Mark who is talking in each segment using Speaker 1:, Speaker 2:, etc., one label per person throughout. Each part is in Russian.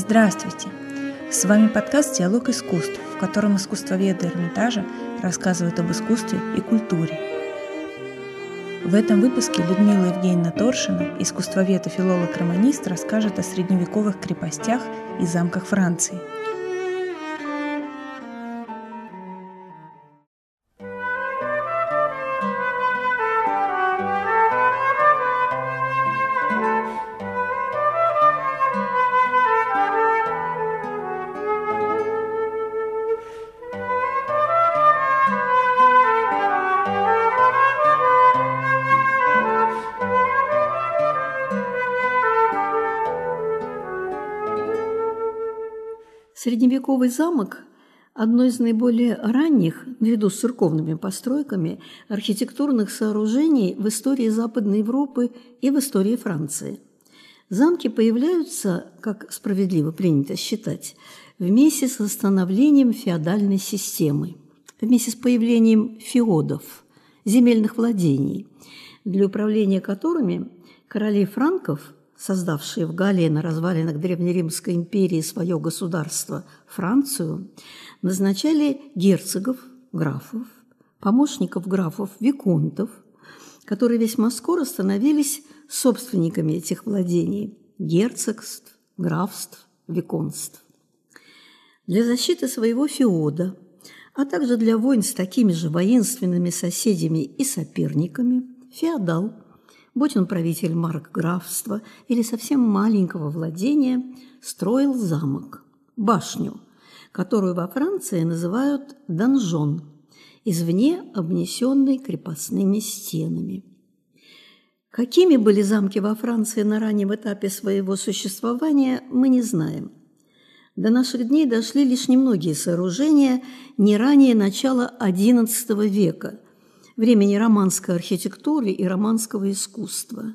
Speaker 1: Здравствуйте! С вами подкаст «Диалог искусств», в котором искусствоведы Эрмитажа рассказывают об искусстве и культуре. В этом выпуске Людмила Евгеньевна Торшина, искусствовед и филолог-романист, расскажет о средневековых крепостях и замках Франции –
Speaker 2: Средневековый замок – одно из наиболее ранних, наряду с церковными постройками, архитектурных сооружений в истории Западной Европы и в истории Франции. Замки появляются, как справедливо принято считать, вместе с восстановлением феодальной системы, вместе с появлением феодов, земельных владений, для управления которыми короли франков – создавшие в Галлии на развалинах Древнеримской империи свое государство Францию, назначали герцогов, графов, помощников графов, виконтов, которые весьма скоро становились собственниками этих владений – герцогств, графств, виконств. Для защиты своего феода, а также для войн с такими же воинственными соседями и соперниками, феодал – будь он правитель маркграфства или совсем маленького владения, строил замок, башню, которую во Франции называют донжон, извне обнесенный крепостными стенами. Какими были замки во Франции на раннем этапе своего существования, мы не знаем. До наших дней дошли лишь немногие сооружения не ранее начала XI века – времени романской архитектуры и романского искусства.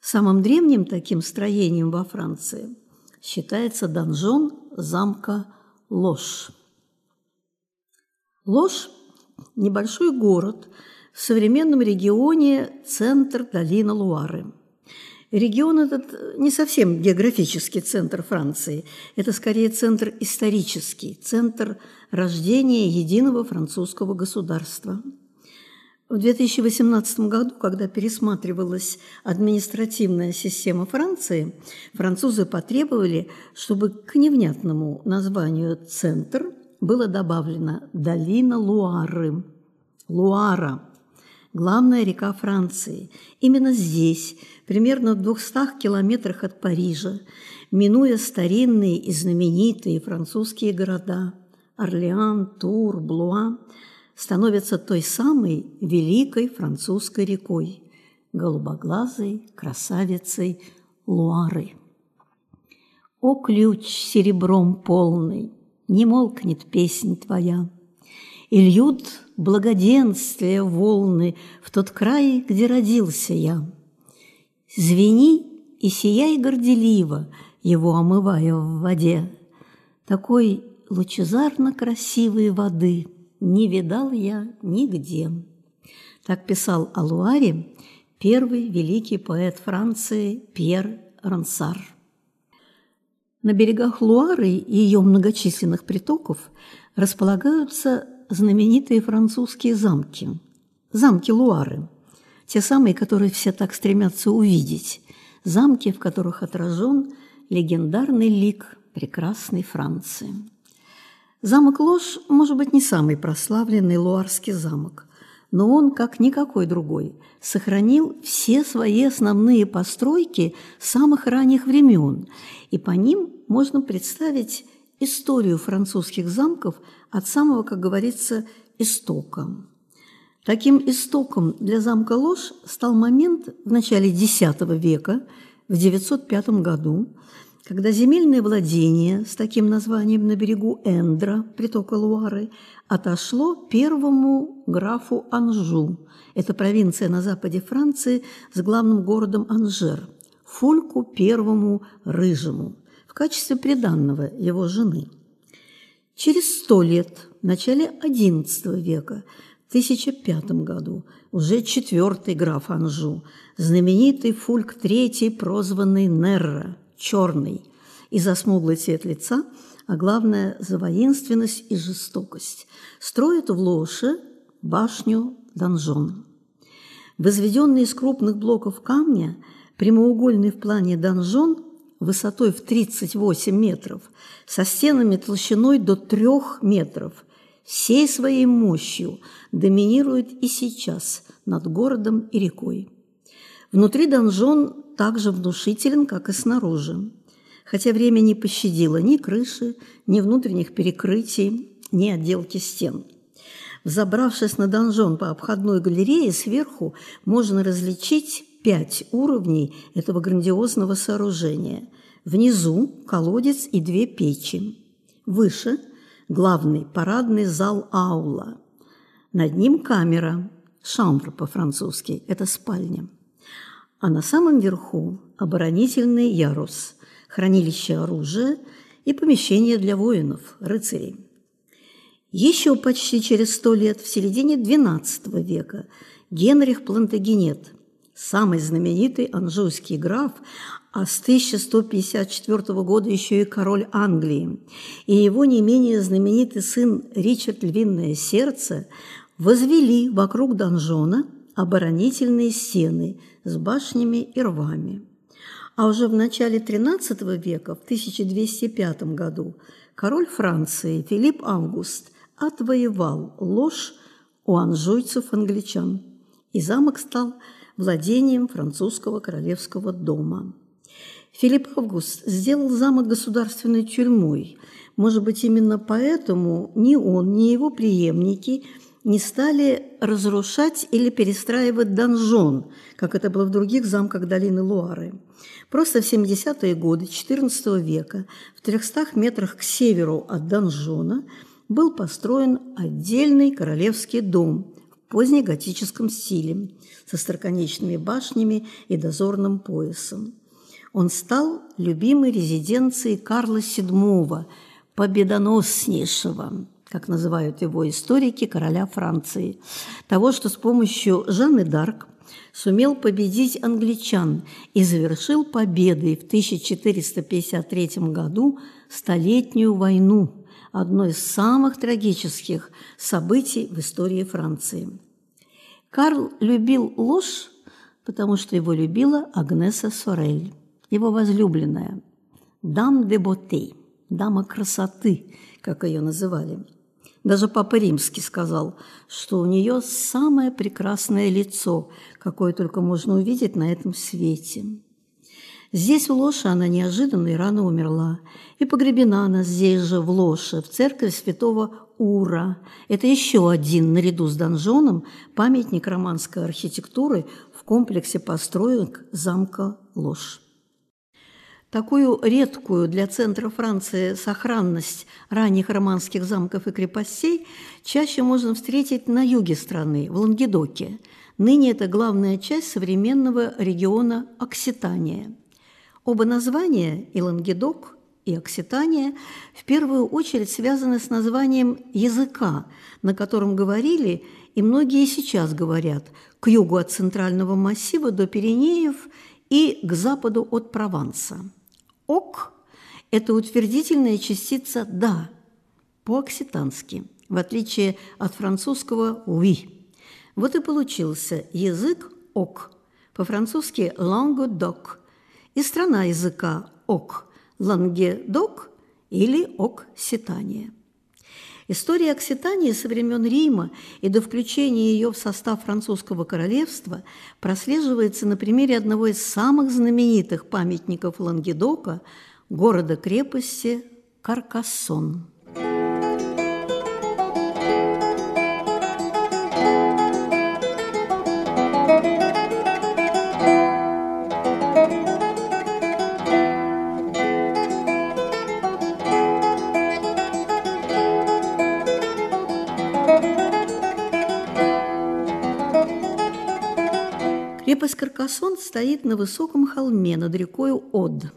Speaker 2: Самым древним таким строением во Франции считается донжон замка Ложь. Ложь – небольшой город в современном регионе центр долины Луары. Регион этот не совсем географический центр Франции, это скорее центр исторический, центр рождения единого французского государства – в 2018 году, когда пересматривалась административная система Франции, французы потребовали, чтобы к невнятному названию «центр» было добавлено «долина Луары». Луара – главная река Франции. Именно здесь, примерно в 200 километрах от Парижа, минуя старинные и знаменитые французские города – Орлеан, Тур, Блуа – становится той самой великой французской рекой, голубоглазой красавицей Луары. О, ключ серебром полный, не молкнет песнь твоя, И льют благоденствия волны В тот край, где родился я. Звени и сияй горделиво, Его омывая в воде, Такой лучезарно красивой воды — не видал я нигде. Так писал о Луаре первый великий поэт Франции Пьер Рансар. На берегах Луары и ее многочисленных притоков располагаются знаменитые французские замки. Замки Луары, те самые, которые все так стремятся увидеть, замки, в которых отражен легендарный лик прекрасной Франции. Замок Ложь, может быть, не самый прославленный луарский замок, но он, как никакой другой, сохранил все свои основные постройки самых ранних времен, и по ним можно представить историю французских замков от самого, как говорится, истока. Таким истоком для замка Ложь стал момент в начале X века, в 905 году, когда земельное владение с таким названием на берегу Эндра, притока Луары, отошло первому графу Анжу, это провинция на западе Франции с главным городом Анжер, Фульку первому Рыжему, в качестве приданного его жены. Через сто лет, в начале XI века, в 1005 году, уже четвертый граф Анжу, знаменитый Фульк III, прозванный Нерра – черный, и за смуглый цвет лица, а главное – за воинственность и жестокость. Строит в Лоше башню-донжон. Возведенный из крупных блоков камня, прямоугольный в плане донжон высотой в 38 метров, со стенами толщиной до 3 метров, всей своей мощью доминирует и сейчас над городом и рекой. Внутри донжон так же внушителен, как и снаружи, хотя время не пощадило ни крыши, ни внутренних перекрытий, ни отделки стен. Взобравшись на донжон по обходной галерее, сверху можно различить пять уровней этого грандиозного сооружения. Внизу – колодец и две печи. Выше – главный парадный зал аула. Над ним камера, шамбр по-французски – это спальня. А на самом верху – оборонительный ярус, хранилище оружия и помещение для воинов, рыцарей. Еще почти через сто лет, в середине XII века, Генрих Плантагенет, самый знаменитый анжуйский граф, а с 1154 года еще и король Англии, и его не менее знаменитый сын Ричард Львиное Сердце возвели вокруг донжона оборонительные стены с башнями и рвами. А уже в начале XIII века, в 1205 году, король Франции Филипп Август отвоевал ложь у анжуйцев-англичан, и замок стал владением французского королевского дома. Филипп Август сделал замок государственной тюрьмой. Может быть, именно поэтому ни он, ни его преемники не стали разрушать или перестраивать донжон, как это было в других замках долины Луары. Просто в 70-е годы XIV века в 300 метрах к северу от донжона – был построен отдельный королевский дом в позднеготическом стиле со строконечными башнями и дозорным поясом. Он стал любимой резиденцией Карла VII, победоноснейшего, как называют его историки, короля Франции, того, что с помощью Жанны Дарк сумел победить англичан и завершил победой в 1453 году Столетнюю войну – одно из самых трагических событий в истории Франции. Карл любил ложь, потому что его любила Агнеса Сорель, его возлюбленная, дам де боте, дама красоты, как ее называли. Даже Папа Римский сказал, что у нее самое прекрасное лицо, какое только можно увидеть на этом свете. Здесь, в Лоше, она неожиданно и рано умерла. И погребена она здесь же, в Лоше, в церкви святого Ура. Это еще один, наряду с донжоном, памятник романской архитектуры в комплексе построек замка Ложь. Такую редкую для центра Франции сохранность ранних романских замков и крепостей чаще можно встретить на юге страны, в Лангедоке. Ныне это главная часть современного региона Окситания – Оба названия – и Лангедок, и Окситания – в первую очередь связаны с названием языка, на котором говорили и многие сейчас говорят к югу от Центрального массива до Пиренеев и к западу от Прованса. «Ок» – это утвердительная частица «да» по-окситански, в отличие от французского «oui». Вот и получился язык «ок», по-французски «langue d'oc», и страна языка ок, лангедок или окситания. История Окситании со времен Рима и до включения ее в состав французского королевства прослеживается на примере одного из самых знаменитых памятников Лангедока – города-крепости Каркассон. Крепость Каркасон стоит на высоком холме над рекой Од.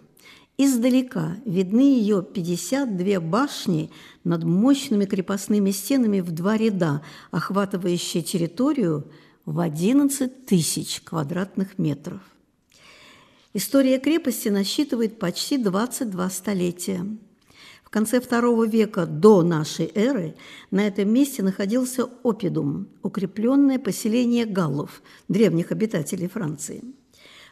Speaker 2: Издалека видны ее 52 башни над мощными крепостными стенами в два ряда, охватывающие территорию в 11 тысяч квадратных метров. История крепости насчитывает почти 22 столетия. Конце II века до нашей эры на этом месте находился Опидум, укрепленное поселение галлов, древних обитателей Франции.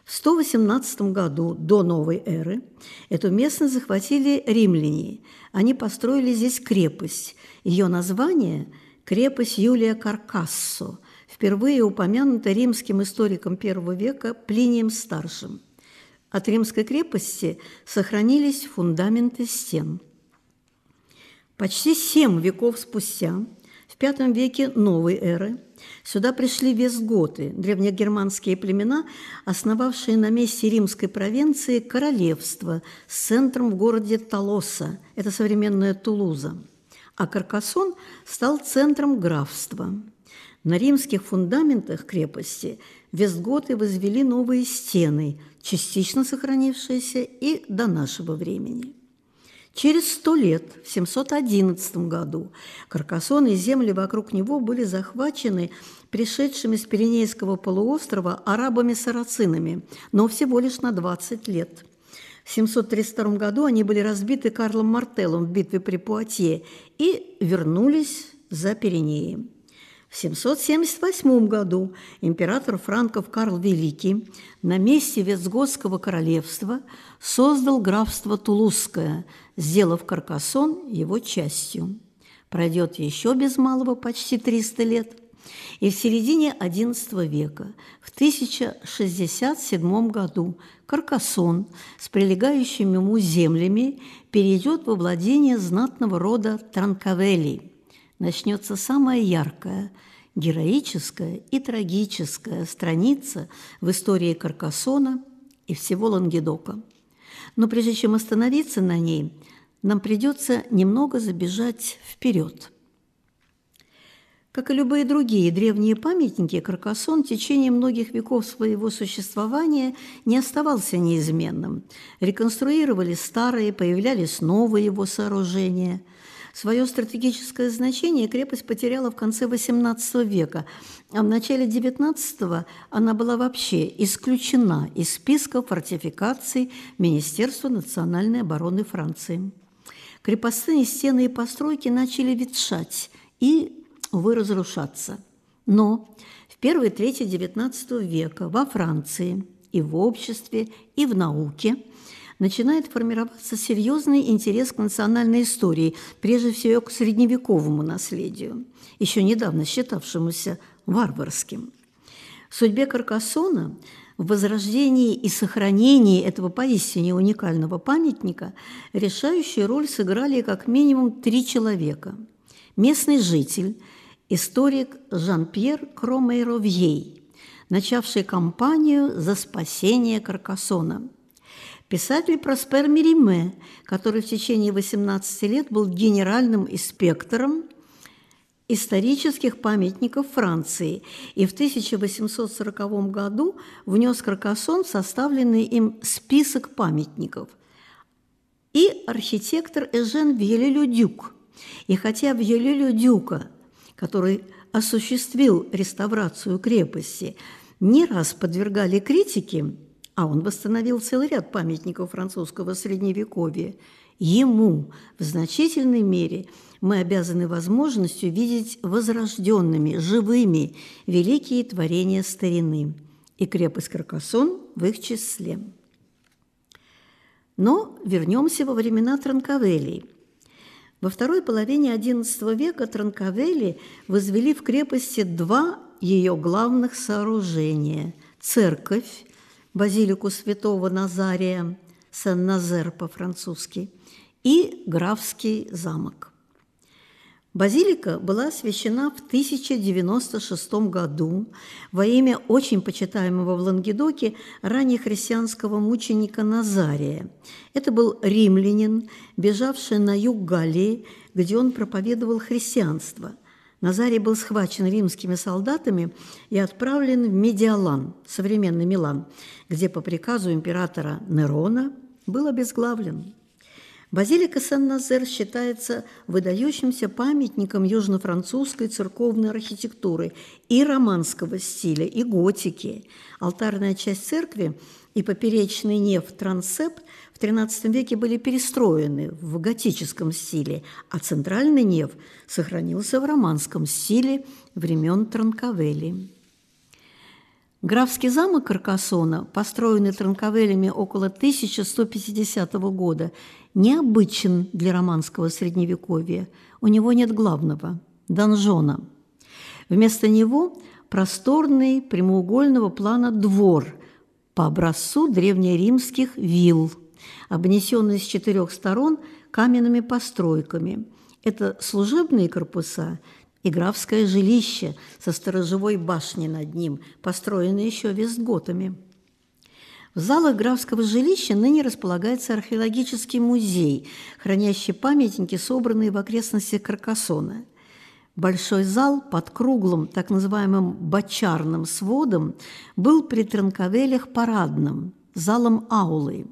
Speaker 2: В 118 году до новой эры эту местность захватили римляне. Они построили здесь крепость. Ее название – крепость Юлия Каркассо, впервые упомянута римским историком первого века Плинием Старшим. От римской крепости сохранились фундаменты стен. Почти семь веков спустя, в V веке новой эры, Сюда пришли вестготы, древнегерманские племена, основавшие на месте римской провинции королевство с центром в городе Толоса, это современная Тулуза. А Каркасон стал центром графства. На римских фундаментах крепости вестготы возвели новые стены, частично сохранившиеся и до нашего времени. Через сто лет, в 711 году, Каркасон и земли вокруг него были захвачены пришедшими с Пиренейского полуострова арабами-сарацинами, но всего лишь на 20 лет. В 732 году они были разбиты Карлом Мартеллом в битве при Пуатье и вернулись за Пиренеи. В 778 году император франков Карл Великий на месте Вестготского королевства создал графство Тулузское, сделав Каркасон его частью. Пройдет еще без малого почти 300 лет, и в середине XI века, в 1067 году, Каркасон с прилегающими ему землями перейдет во владение знатного рода Транкавелли. Начнется самая яркая, героическая и трагическая страница в истории Каркасона и всего Лангедока. Но прежде чем остановиться на ней, нам придется немного забежать вперед. Как и любые другие древние памятники, Каркасон в течение многих веков своего существования не оставался неизменным. Реконструировали старые, появлялись новые его сооружения – Свое стратегическое значение крепость потеряла в конце XVIII века, а в начале XIX она была вообще исключена из списка фортификаций Министерства национальной обороны Франции. Крепостные стены и постройки начали ветшать и, увы, разрушаться. Но в первой трети XIX века во Франции и в обществе, и в науке – начинает формироваться серьезный интерес к национальной истории, прежде всего к средневековому наследию, еще недавно считавшемуся варварским. В судьбе Каркасона, в возрождении и сохранении этого поистине уникального памятника решающую роль сыграли как минимум три человека. Местный житель, историк Жан-Пьер Кромейровьей, начавший кампанию за спасение Каркасона – Писатель Проспер Мериме, который в течение 18 лет был генеральным инспектором исторических памятников Франции и в 1840 году внес Каркасон в составленный им список памятников. И архитектор Эжен Вьелелю-Дюк. И хотя Вьелелю-Дюка, который осуществил реставрацию крепости, не раз подвергали критике, а он восстановил целый ряд памятников французского средневековья. Ему в значительной мере мы обязаны возможностью видеть возрожденными, живыми великие творения старины, и крепость Каркасон в их числе. Но вернемся во времена Транкавелли. Во второй половине XI века Транкавелли возвели в крепости два ее главных сооружения – церковь, базилику святого Назария, Сен-Назер по-французски, и графский замок. Базилика была освящена в 1096 году во имя очень почитаемого в Лангедоке раннехристианского мученика Назария. Это был римлянин, бежавший на юг Галлии, где он проповедовал христианство – Назарий был схвачен римскими солдатами и отправлен в Медиалан, современный Милан, где по приказу императора Нерона был обезглавлен. Базилика Сен-Назер считается выдающимся памятником южно-французской церковной архитектуры и романского стиля, и готики. Алтарная часть церкви и поперечный неф трансепт XIII веке были перестроены в готическом стиле, а центральный неф сохранился в романском стиле времен Транкавели. Графский замок Каркасона, построенный Транкавелями около 1150 года, необычен для романского средневековья. У него нет главного – донжона. Вместо него просторный прямоугольного плана двор по образцу древнеримских вилл, обнесенный с четырех сторон каменными постройками. Это служебные корпуса и графское жилище со сторожевой башней над ним, построенное еще вестготами. В залах графского жилища ныне располагается археологический музей, хранящий памятники, собранные в окрестностях Каркасона. Большой зал под круглым, так называемым бочарным сводом был при Транковелях парадным, залом аулы.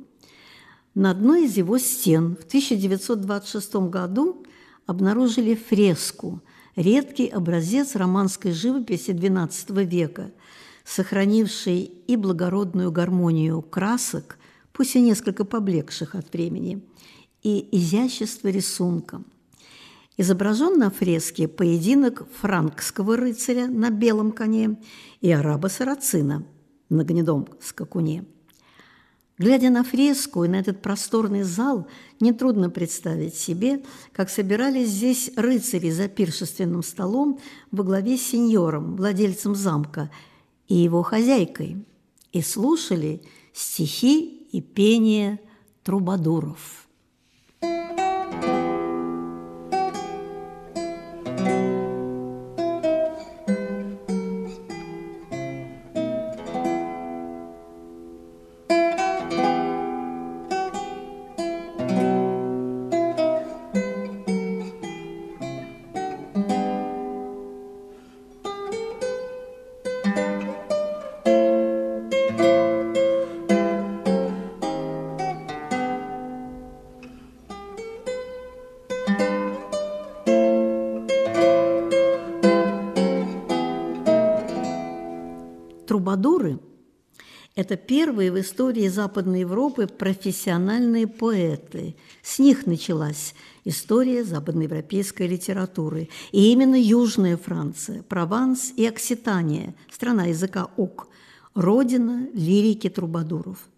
Speaker 2: На одной из его стен в 1926 году обнаружили фреску – редкий образец романской живописи XII века, сохранивший и благородную гармонию красок, пусть и несколько поблекших от времени, и изящество рисунка. Изображен на фреске поединок франкского рыцаря на белом коне и араба-сарацина на гнедом скакуне – Глядя на фреску и на этот просторный зал, нетрудно представить себе, как собирались здесь рыцари за пиршественным столом во главе с сеньором, владельцем замка, и его хозяйкой, и слушали стихи и пение трубадуров. Трубадуры – это первые в истории Западной Европы профессиональные поэты. С них началась история западноевропейской литературы. И именно Южная Франция, Прованс и Окситания, страна языка ок, родина лирики трубадуров.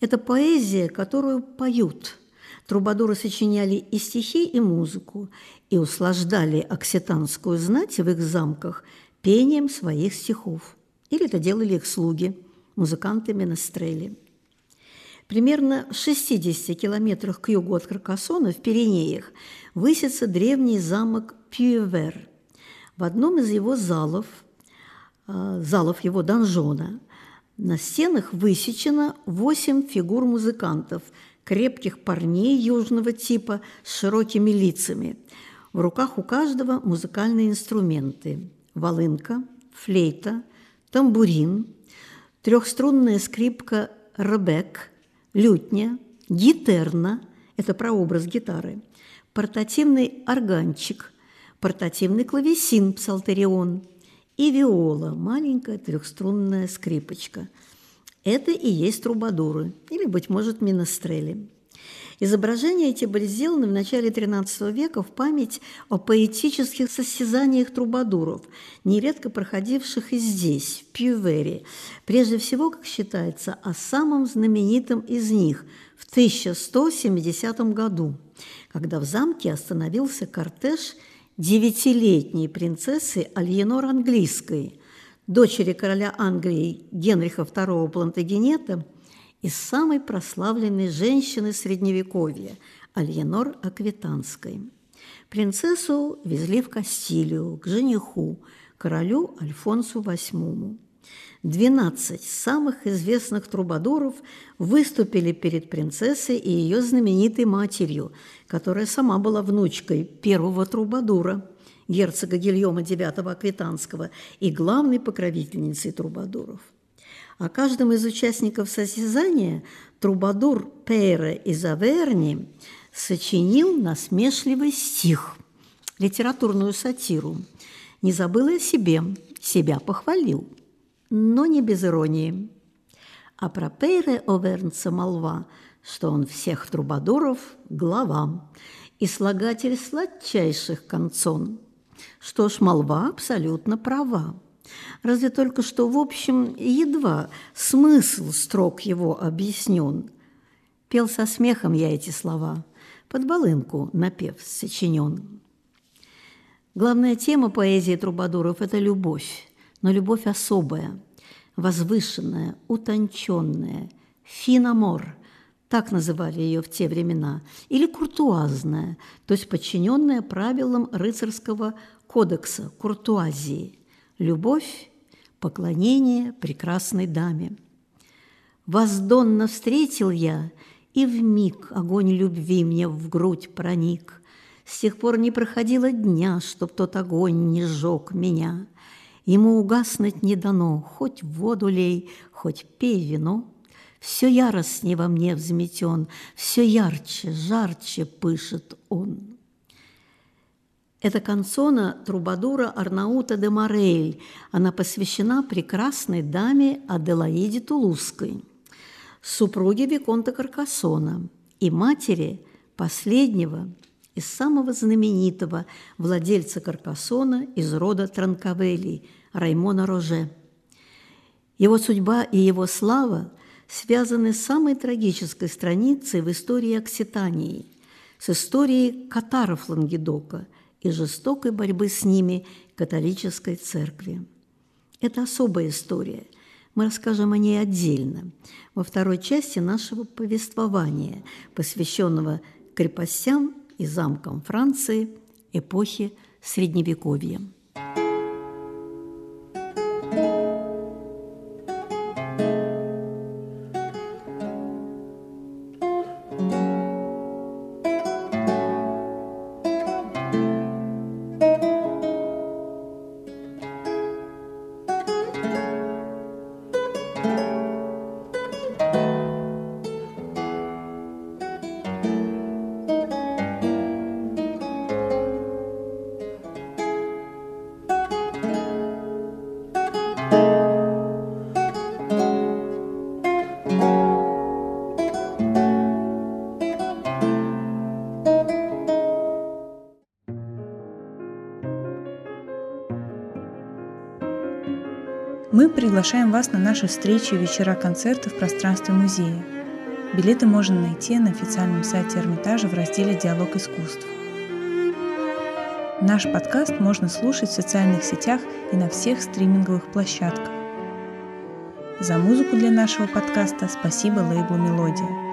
Speaker 2: Это поэзия, которую поют. Трубадуры сочиняли и стихи, и музыку, и услаждали окситанскую знать в их замках пением своих стихов или это делали их слуги, музыканты Менестрели. Примерно в 60 километрах к югу от Каркасона, в Пиренеях, высится древний замок Пьювер. В одном из его залов, а, залов его донжона, на стенах высечено восемь фигур музыкантов, крепких парней южного типа с широкими лицами. В руках у каждого музыкальные инструменты – волынка, флейта, тамбурин, трехструнная скрипка ребек, лютня, гитерна – это прообраз гитары, портативный органчик, портативный клавесин псалтерион и виола – маленькая трехструнная скрипочка. Это и есть трубадуры, или, быть может, минестрели. Изображения эти были сделаны в начале XIII века в память о поэтических состязаниях трубадуров, нередко проходивших и здесь, в Пьювере. Прежде всего, как считается, о самом знаменитом из них в 1170 году, когда в замке остановился кортеж девятилетней принцессы Альенор Английской, дочери короля Англии Генриха II Плантагенета – из самой прославленной женщины Средневековья – Альенор Аквитанской. Принцессу везли в Кастилию к жениху, королю Альфонсу VIII. Двенадцать самых известных трубадуров выступили перед принцессой и ее знаменитой матерью, которая сама была внучкой первого трубадура, герцога Гильома IX Аквитанского и главной покровительницей трубадуров – о каждом из участников состязания Трубадур Пейре из Аверни сочинил насмешливый стих, литературную сатиру. Не забыл и о себе, себя похвалил, но не без иронии. А про Пейре Овернца молва, что он всех трубадуров глава и слагатель сладчайших концон. Что ж, молва абсолютно права. Разве только что, в общем, едва смысл строк его объяснен. Пел со смехом я эти слова, под балынку напев сочинен. Главная тема поэзии Трубадуров – это любовь, но любовь особая, возвышенная, утонченная, финамор – так называли ее в те времена, или куртуазная, то есть подчиненная правилам рыцарского кодекса куртуазии – любовь, поклонение прекрасной даме. Воздонно встретил я, и в миг огонь любви мне в грудь проник. С тех пор не проходило дня, чтоб тот огонь не сжег меня. Ему угаснуть не дано, хоть воду лей, хоть пей вино. Все яростнее во мне взметен, все ярче, жарче пышет он. Это канцона Трубадура Арнаута де Морель. Она посвящена прекрасной даме Аделаиде Тулузской, супруге Виконта Каркасона и матери последнего и самого знаменитого владельца Каркасона из рода Транкавели, Раймона Роже. Его судьба и его слава связаны с самой трагической страницей в истории Окситании, с историей катаров Лангедока – и жестокой борьбы с ними католической церкви. Это особая история. Мы расскажем о ней отдельно, во второй части нашего повествования, посвященного крепостям и замкам Франции эпохи Средневековья.
Speaker 1: Приглашаем вас на наши встречи и вечера концерты в пространстве музея. Билеты можно найти на официальном сайте Эрмитажа в разделе «Диалог искусств». Наш подкаст можно слушать в социальных сетях и на всех стриминговых площадках. За музыку для нашего подкаста спасибо лейблу «Мелодия».